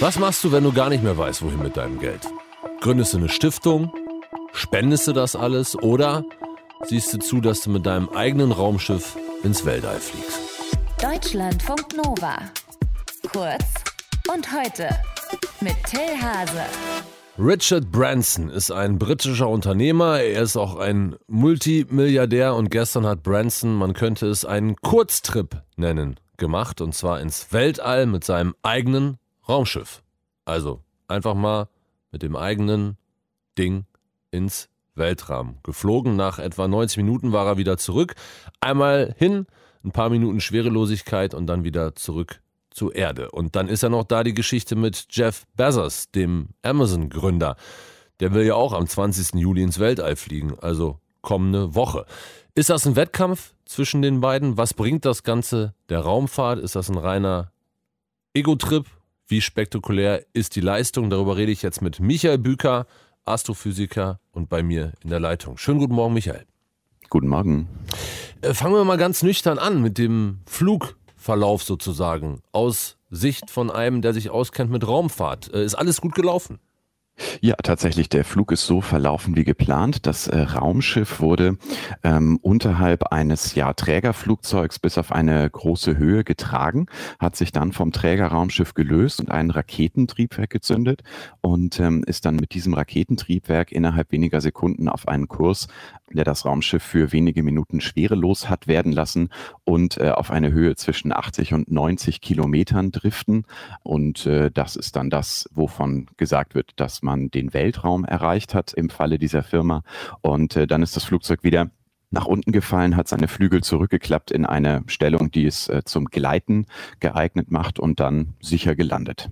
Was machst du, wenn du gar nicht mehr weißt, wohin mit deinem Geld? Gründest du eine Stiftung? Spendest du das alles? Oder siehst du zu, dass du mit deinem eigenen Raumschiff ins Weltall fliegst? Deutschlandfunk Nova. Kurz und heute mit Till Hase. Richard Branson ist ein britischer Unternehmer, er ist auch ein Multimilliardär und gestern hat Branson, man könnte es einen Kurztrip nennen, gemacht und zwar ins Weltall mit seinem eigenen Raumschiff. Also einfach mal mit dem eigenen Ding ins Weltraum. Geflogen nach etwa 90 Minuten war er wieder zurück. Einmal hin, ein paar Minuten Schwerelosigkeit und dann wieder zurück zur Erde. Und dann ist ja noch da die Geschichte mit Jeff Bezos, dem Amazon-Gründer. Der will ja auch am 20. Juli ins Weltall fliegen, also kommende Woche. Ist das ein Wettkampf zwischen den beiden? Was bringt das Ganze der Raumfahrt? Ist das ein reiner Ego-Trip? Wie spektakulär ist die Leistung? Darüber rede ich jetzt mit Michael Büker, Astrophysiker und bei mir in der Leitung. Schönen guten Morgen, Michael. Guten Morgen. Äh, fangen wir mal ganz nüchtern an mit dem Flugverlauf sozusagen. Aus Sicht von einem, der sich auskennt mit Raumfahrt. Äh, ist alles gut gelaufen? Ja, tatsächlich, der Flug ist so verlaufen wie geplant. Das äh, Raumschiff wurde ähm, unterhalb eines ja, Trägerflugzeugs bis auf eine große Höhe getragen, hat sich dann vom Trägerraumschiff gelöst und ein Raketentriebwerk gezündet und ähm, ist dann mit diesem Raketentriebwerk innerhalb weniger Sekunden auf einen Kurs, der das Raumschiff für wenige Minuten schwerelos hat werden lassen und äh, auf eine Höhe zwischen 80 und 90 Kilometern driften. Und äh, das ist dann das, wovon gesagt wird, dass man den Weltraum erreicht hat im Falle dieser Firma. Und äh, dann ist das Flugzeug wieder nach unten gefallen, hat seine Flügel zurückgeklappt in eine Stellung, die es äh, zum Gleiten geeignet macht und dann sicher gelandet.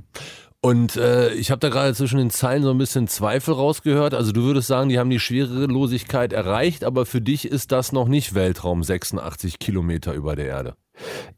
Und äh, ich habe da gerade zwischen den Zeilen so ein bisschen Zweifel rausgehört. Also du würdest sagen, die haben die Schwerelosigkeit erreicht, aber für dich ist das noch nicht Weltraum 86 Kilometer über der Erde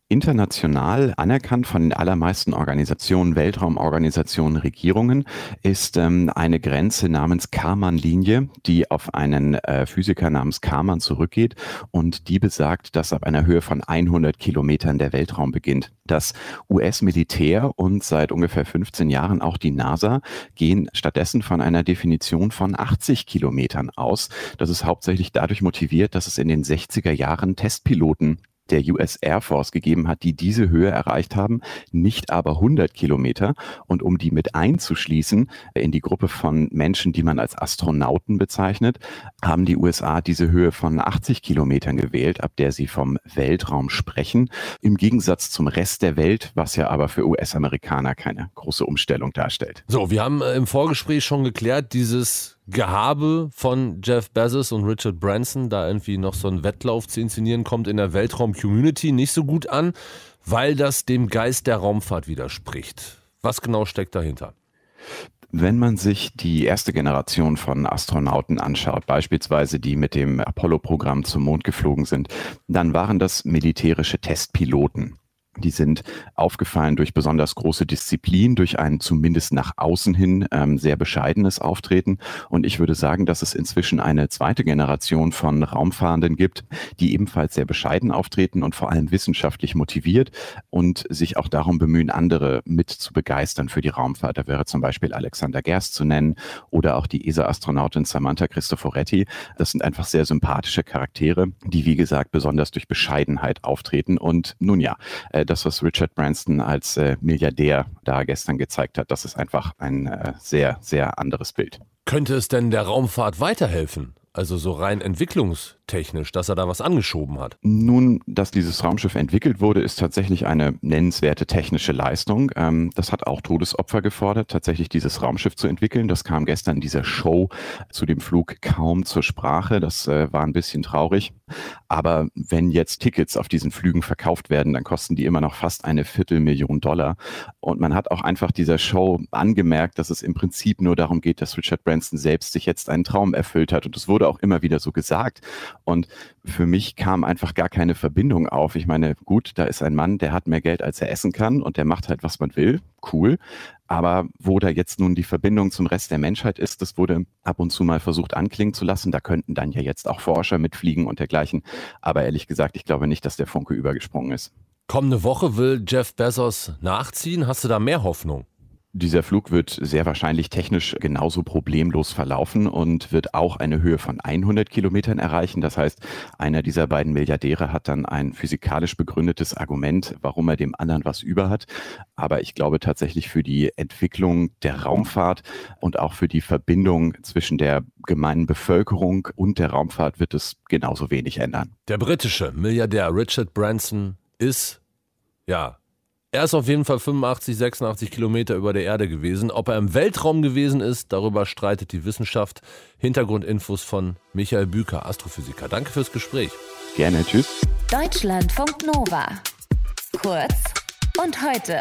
international anerkannt von den allermeisten Organisationen, Weltraumorganisationen, Regierungen, ist ähm, eine Grenze namens Karman-Linie, die auf einen äh, Physiker namens Karman zurückgeht und die besagt, dass ab einer Höhe von 100 Kilometern der Weltraum beginnt. Das US-Militär und seit ungefähr 15 Jahren auch die NASA gehen stattdessen von einer Definition von 80 Kilometern aus. Das ist hauptsächlich dadurch motiviert, dass es in den 60er Jahren Testpiloten der US Air Force gegeben hat, die diese Höhe erreicht haben, nicht aber 100 Kilometer. Und um die mit einzuschließen äh, in die Gruppe von Menschen, die man als Astronauten bezeichnet, haben die USA diese Höhe von 80 Kilometern gewählt, ab der sie vom Weltraum sprechen. Im Gegensatz zum Rest der Welt, was ja aber für US-Amerikaner keine große Umstellung darstellt. So, wir haben äh, im Vorgespräch schon geklärt, dieses Gehabe von Jeff Bezos und Richard Branson, da irgendwie noch so einen Wettlauf zu inszenieren, kommt in der Weltraum-Community nicht so gut an, weil das dem Geist der Raumfahrt widerspricht. Was genau steckt dahinter? Wenn man sich die erste Generation von Astronauten anschaut, beispielsweise die mit dem Apollo-Programm zum Mond geflogen sind, dann waren das militärische Testpiloten. Die sind aufgefallen durch besonders große Disziplin, durch ein zumindest nach außen hin ähm, sehr bescheidenes Auftreten. Und ich würde sagen, dass es inzwischen eine zweite Generation von Raumfahrenden gibt, die ebenfalls sehr bescheiden auftreten und vor allem wissenschaftlich motiviert und sich auch darum bemühen, andere mit zu begeistern für die Raumfahrt. Da wäre zum Beispiel Alexander Gerst zu nennen oder auch die ESA-Astronautin Samantha Cristoforetti. Das sind einfach sehr sympathische Charaktere, die, wie gesagt, besonders durch Bescheidenheit auftreten. Und nun ja, äh, das, was Richard Branson als äh, Milliardär da gestern gezeigt hat, das ist einfach ein äh, sehr, sehr anderes Bild. Könnte es denn der Raumfahrt weiterhelfen? Also so rein entwicklungstechnisch, dass er da was angeschoben hat. Nun, dass dieses Raumschiff entwickelt wurde, ist tatsächlich eine nennenswerte technische Leistung. Ähm, das hat auch Todesopfer gefordert, tatsächlich dieses Raumschiff zu entwickeln. Das kam gestern in dieser Show zu dem Flug kaum zur Sprache. Das äh, war ein bisschen traurig. Aber wenn jetzt Tickets auf diesen Flügen verkauft werden, dann kosten die immer noch fast eine Viertelmillion Dollar. Und man hat auch einfach dieser Show angemerkt, dass es im Prinzip nur darum geht, dass Richard Branson selbst sich jetzt einen Traum erfüllt hat. Und es wurde auch immer wieder so gesagt. Und für mich kam einfach gar keine Verbindung auf. Ich meine, gut, da ist ein Mann, der hat mehr Geld, als er essen kann und der macht halt, was man will. Cool. Aber wo da jetzt nun die Verbindung zum Rest der Menschheit ist, das wurde ab und zu mal versucht anklingen zu lassen. Da könnten dann ja jetzt auch Forscher mitfliegen und dergleichen. Aber ehrlich gesagt, ich glaube nicht, dass der Funke übergesprungen ist. Kommende Woche will Jeff Bezos nachziehen. Hast du da mehr Hoffnung? Dieser Flug wird sehr wahrscheinlich technisch genauso problemlos verlaufen und wird auch eine Höhe von 100 Kilometern erreichen. Das heißt, einer dieser beiden Milliardäre hat dann ein physikalisch begründetes Argument, warum er dem anderen was über hat. Aber ich glaube tatsächlich für die Entwicklung der Raumfahrt und auch für die Verbindung zwischen der gemeinen Bevölkerung und der Raumfahrt wird es genauso wenig ändern. Der britische Milliardär Richard Branson ist ja er ist auf jeden Fall 85, 86 Kilometer über der Erde gewesen. Ob er im Weltraum gewesen ist, darüber streitet die Wissenschaft. Hintergrundinfos von Michael Büker, Astrophysiker. Danke fürs Gespräch. Gerne, tschüss. Deutschlandfunk Nova. Kurz und heute.